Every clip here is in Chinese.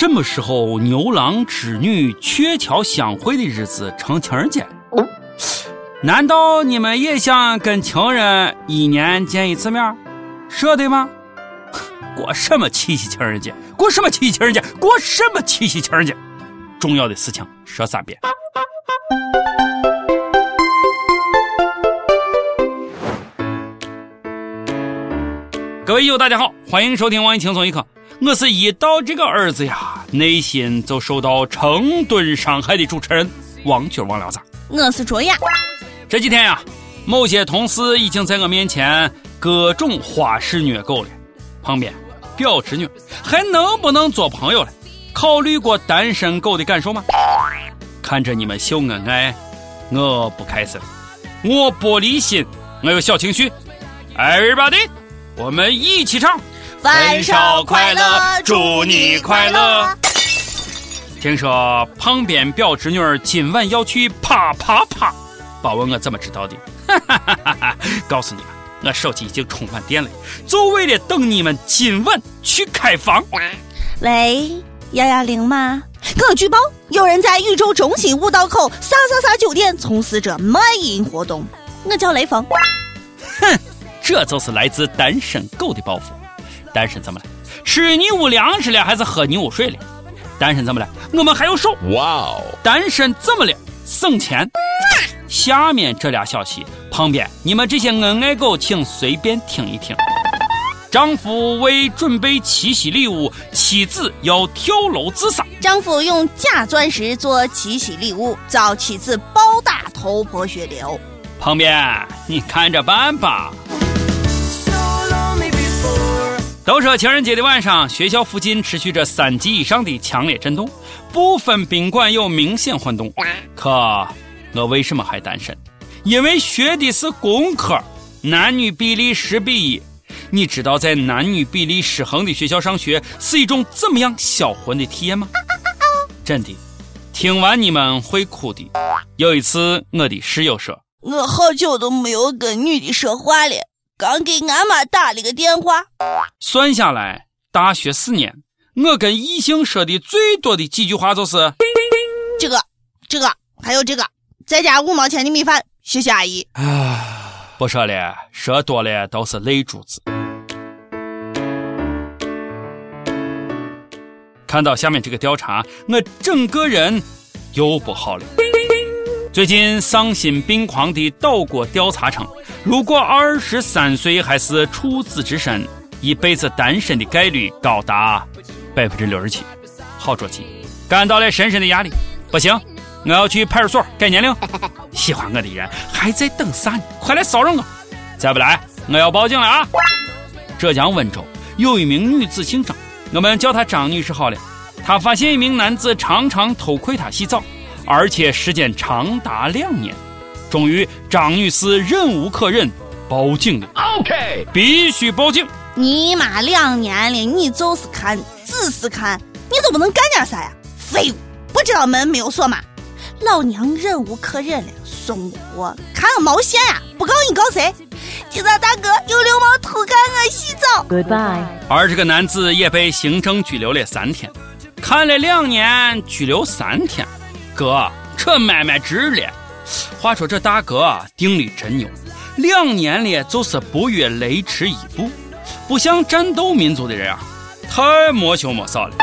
什么时候牛郎织女鹊桥相会的日子成情人节？难道你们也想跟情人一年见一次面？舍得吗？过什么七夕情人节？过什么七夕情人节？过什么七夕情人节？重要的事情说三遍。各位友，大家好，欢迎收听网易轻松一刻。我是一到这个儿子呀，内心就受到成吨伤害的主持人王军王聊子。我是卓雅。这几天呀，某些同事已经在我面前各种花式虐狗了。旁边表侄女还能不能做朋友了？考虑过单身狗的感受吗？看着你们秀恩爱，我不开心，我玻璃心，我有小情绪。Everybody，我们一起唱。分手快乐，祝你快乐。听说旁边表侄女儿今晚要去啪啪啪，别问我怎么知道的。哈哈哈哈哈！告诉你们，我手机已经充满电了，就为了等你们今晚去开房。喂，幺幺零吗？我举报有人在宇宙中心五道口啥啥啥酒店从事着卖淫活动。我叫雷锋。哼，这就是来自单身狗的报复。单身怎么了？吃你屋粮食了还是喝你屋水了？单身怎么了？我们还有手。哇哦！单身怎么了？省钱。下面这俩消息，旁边你们这些恩爱狗请随便听一听。丈夫为准备七夕礼物，妻子要跳楼自杀。丈夫用假钻石做七夕礼物，遭妻子暴打头破血流。旁边你看着办吧。都说情人节的晚上，学校附近持续着三级以上的强烈震动，部分宾馆有明显晃动。可我为什么还单身？因为学的是工科，男女比例十比一。你知道在男女比例失衡的学校上学是一种怎么样销魂的体验吗？真的，听完你们会哭的。有一次，我的室友说：“我好久都没有跟女的说话了。”刚给俺妈打了个电话，算下来大学四年，我跟异性说的最多的几句话就是这个、这个，还有这个，再加五毛钱的米饭，谢谢阿姨。啊，不说了，说多了都是泪珠子。看到下面这个调查，我整个人又不好了。最近丧心病狂的岛国调查称，如果二十三岁还是处子之身，一辈子单身的概率高达百分之六十七。好着急，感到了深深的压力。不行，我要去派出所改年龄。喜欢我的人还在等啥呢？快来骚扰我！再不来，我要报警了啊！浙江温州有一名女子姓张，我们叫她张女士好了。她发现一名男子常常偷窥她洗澡。而且时间长达两年，终于张女士忍无可忍，报警了。OK，必须报警！你妈两年了，你就是看，只是看，你就不能干点啥呀？废物，不知道门没有锁吗？老娘忍无可忍了，送货，看个毛线呀！不告你告谁？警察大哥，有流氓偷看我洗澡。Goodbye。而这个男子也被行政拘留了三天，看了两年，拘留三天。哥，这买卖值了。话说这大哥啊定力真牛，两年了就是不越雷池一步，不像战斗民族的人啊，太没羞没臊了。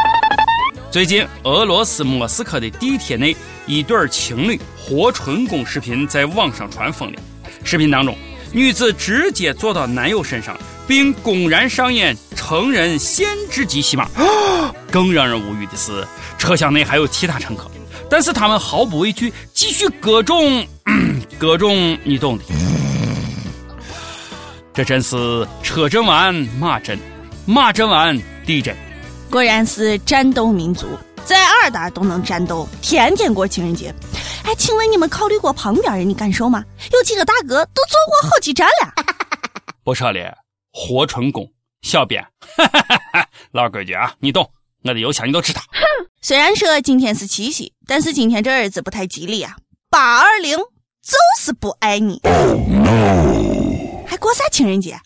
最近，俄罗斯莫斯科的地铁内，一对情侣活春宫视频在网上传疯了。视频当中，女子直接坐到男友身上，并公然上演成人限制级戏码。更让人无语的是，车厢内还有其他乘客。但是他们毫不畏惧，继续各种各种，你懂的。这真是车震完马震，马震完地震。果然是战斗民族，在二大都能战斗，天天过情人节。哎，请问你们考虑过旁边人的感受吗？有几个大哥都坐过好几站了。不说了，活春宫小编，老规矩啊，你懂。我的邮箱你都知道。虽然说今天是七夕，但是今天这日子不太吉利啊。八二零就是不爱你，还过啥情人节？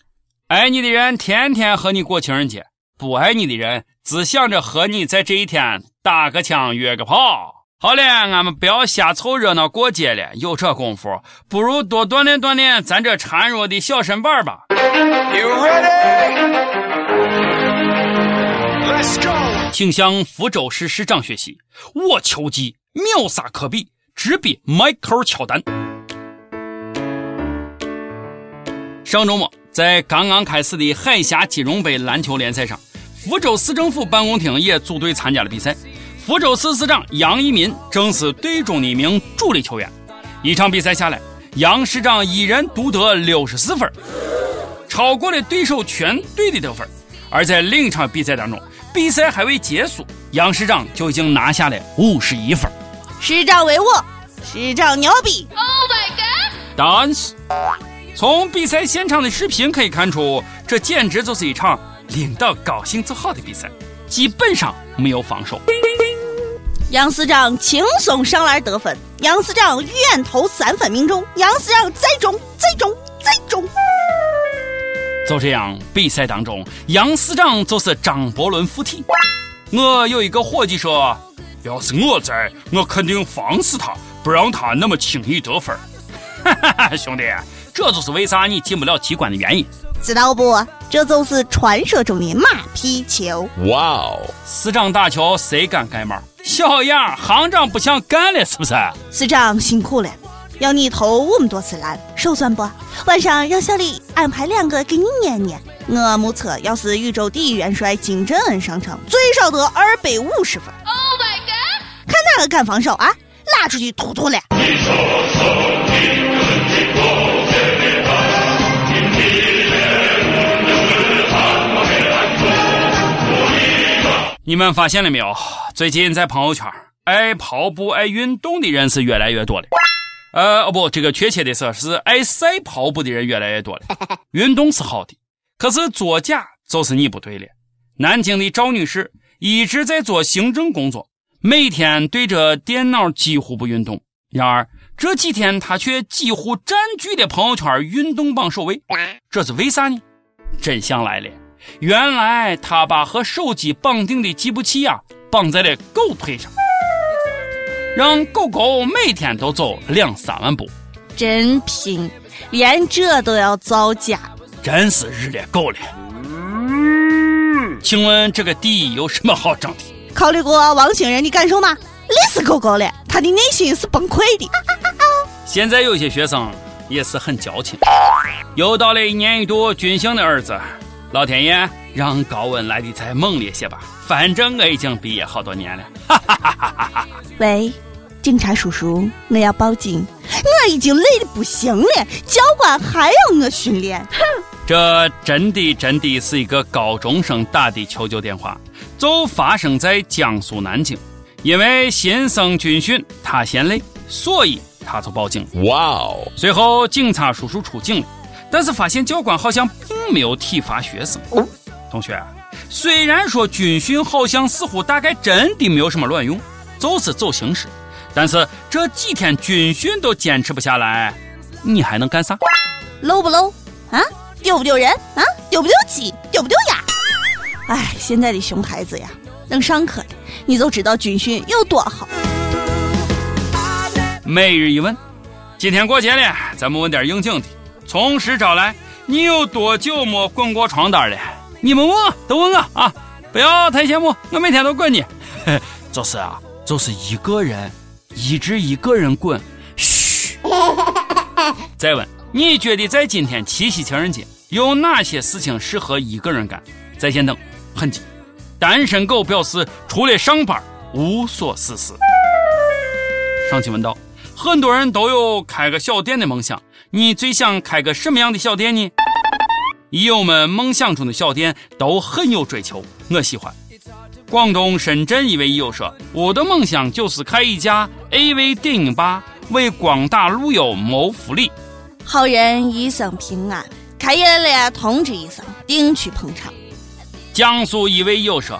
爱你的人天天和你过情人节，不爱你的人只想着和你在这一天打个枪约个炮。好了，俺们不要瞎凑热闹过节了，有这功夫，不如多锻炼锻炼咱这孱弱的小身板吧。You ready？Let's go！请向福州市市长学习，我球技秒杀科比，直逼迈克尔乔丹。上周末，在刚刚开始的海峡金融杯篮球联赛上，福州市政府办公厅也组队参加了比赛。福州市市长杨一民正是队中的一名主力球员。一场比赛下来，杨市长一人独得六十四分，超过了对手全队的得分。而在另一场比赛当中，比赛还未结束，杨师长就已经拿下了五十一分。师长威武，师长牛逼！Oh my god！但是，从比赛现场的视频可以看出，这简直就是一场领导高兴就好的比赛，基本上没有防守。杨师长轻松上篮得分，杨师长远投三分命中，杨师长再中再中再中。就这样，比赛当中，杨市长就是张伯伦附体。我有一个伙计说：“要是我在，我肯定防死他，不让他那么轻易得分。”哈哈哈，兄弟，这就是为啥你进不了机关的原因。知道不？这就是传说中的马屁球。哇哦！市长打球谁敢盖帽？小样，行长不想干了是不是？市长辛苦了，要你投我们多次篮，手酸不？晚上让小李安排两个给你捏捏。我目测，要是宇宙第一元帅金正恩上场，最少得二百五十分。Oh my god！看哪个敢防守啊？拉出去突突了！你们发现了没有？最近在朋友圈，爱跑步、爱运动的人是越来越多了。呃，哦不，这个确切的说是爱赛跑步的人越来越多了。运动是好的，可是作假就是你不对了。南京的赵女士一直在做行政工作，每天对着电脑几乎不运动。然而这几天她却几乎占据了朋友圈运动榜首位，这是为啥呢？真相来了。原来她把和手机绑定的计步器啊绑在了狗腿上，让狗狗每天都走两三万步。真拼，连这都要造假，真是日了狗了。嗯请问这个地有什么好争的？考虑过汪星人的感受吗？累死狗狗了，他的内心是崩溃的。现在有些学生也是很矫情，又到了一年一度军训的日子。老天爷，让高温来的再猛烈些吧！反正我已经毕业好多年了。哈哈哈哈哈哈！喂，警察叔叔，我要报警，我已经累得不行了，教官还要我训练。哼！这真的真的是一个高中生打的求救电话，就发生在江苏南京。因为新生军训，他嫌累，所以他就报警。哇哦！随后警察叔叔出警了。但是发现教官好像并没有体罚学生。同学，虽然说军训好像似乎大概真的没有什么卵用，就是走形式，但是这几天军训都坚持不下来，你还能干啥？low 不 low 啊？丢不丢人啊？丢不丢鸡？丢不丢鸭？哎，现在的熊孩子呀，能上课的，你就知道军训有多好。每日一问，今天过节了，咱们问点应景的。从实招来，你有多久没滚过床单了？你们问我，都问我啊！不要太羡慕，我每天都滚你。就是啊，就是一个人，一直一个人滚。嘘。再问，你觉得在今天七夕情人节，有哪些事情适合一个人干？在线等，很急。单身狗表示，除了上班，无所事事。上期问道，很多人都有开个小店的梦想。你最想开个什么样的小店呢？益友们梦想中的小店都很有追求，我喜欢。广东深圳一位益友说：“我的梦想就是开一家 AV 电影吧，为广大路友谋福利。”好人一生平安，开业了通知一声，定去捧场。江苏一位友说：“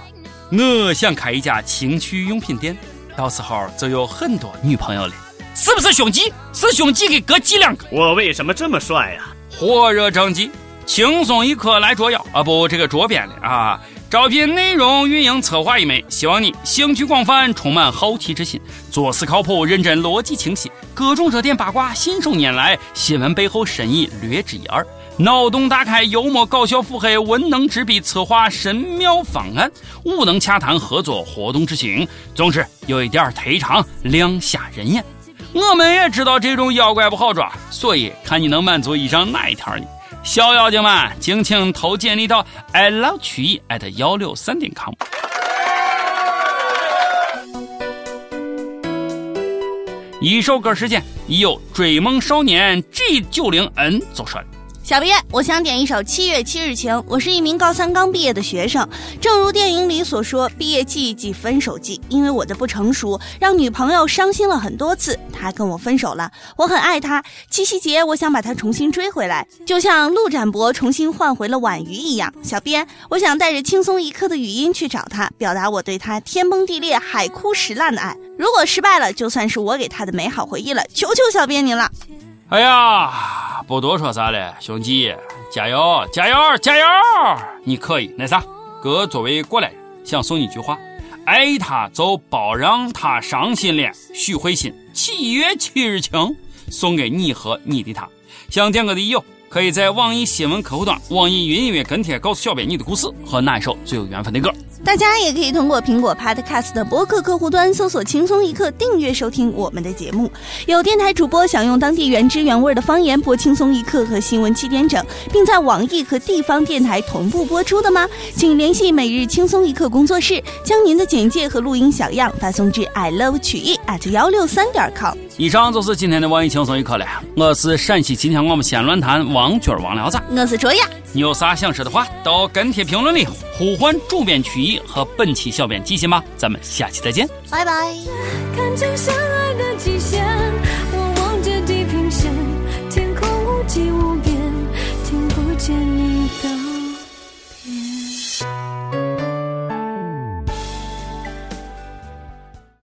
我想开一家情趣用品店，到时候就有很多女朋友了。”是不是胸肌？是胸肌给哥寄两个。我为什么这么帅呀？火热征集，轻松一刻来捉妖啊！不，这个捉编的啊。招聘内容运营策划一枚，希望你兴趣广泛，充满好奇之心，做事靠谱、认真、逻辑清晰，各种热点八卦信手拈来，新闻背后深意略知一二，脑洞大开、幽默搞笑、腹黑、文能执笔策划神妙方案，武能洽谈合作活动执行，总之有一点忒长，亮瞎人眼。我们也知道这种妖怪不好抓，所以看你能满足以上哪一条呢？小妖精们，敬请投简历到 i love 曲艺 at 幺六三点 com。一首歌时间，已有追梦少年 G 九零 N 走出来。小编，我想点一首《七月七日晴》。我是一名高三刚毕业的学生，正如电影里所说，毕业季即分手季。因为我的不成熟，让女朋友伤心了很多次，她跟我分手了。我很爱她，七夕节我想把她重新追回来，就像陆展博重新换回了婉瑜一样。小编，我想带着轻松一刻的语音去找她，表达我对她天崩地裂、海枯石烂的爱。如果失败了，就算是我给她的美好回忆了。求求小编您了。哎呀，不多说啥了，兄弟，加油，加油，加油！你可以，那啥，哥作为过来人，想送你一句话：爱他就别让他伤心了。许慧欣，七月七日晴，送给你和你的他。想点歌的友，可以在网易新闻客户端、网易云音乐跟帖告诉小编你的故事和那一首最有缘分的歌。大家也可以通过苹果 Podcast 的播客客户端搜索“轻松一刻”，订阅收听我们的节目。有电台主播想用当地原汁原味的方言播《轻松一刻》和新闻七点整，并在网易和地方电台同步播出的吗？请联系每日轻松一刻工作室，将您的简介和录音小样发送至 i love 曲艺 at 幺六三点 com 以上就是今天的网易轻松一刻了我是陕西今天我们先论坛王军王聊子我是卓雅你有啥想说的话都跟帖评论里呼唤主编曲艺和本期小编即兴吧咱们下期再见拜拜看见相爱的极限我望着地平线天空无无边听不见你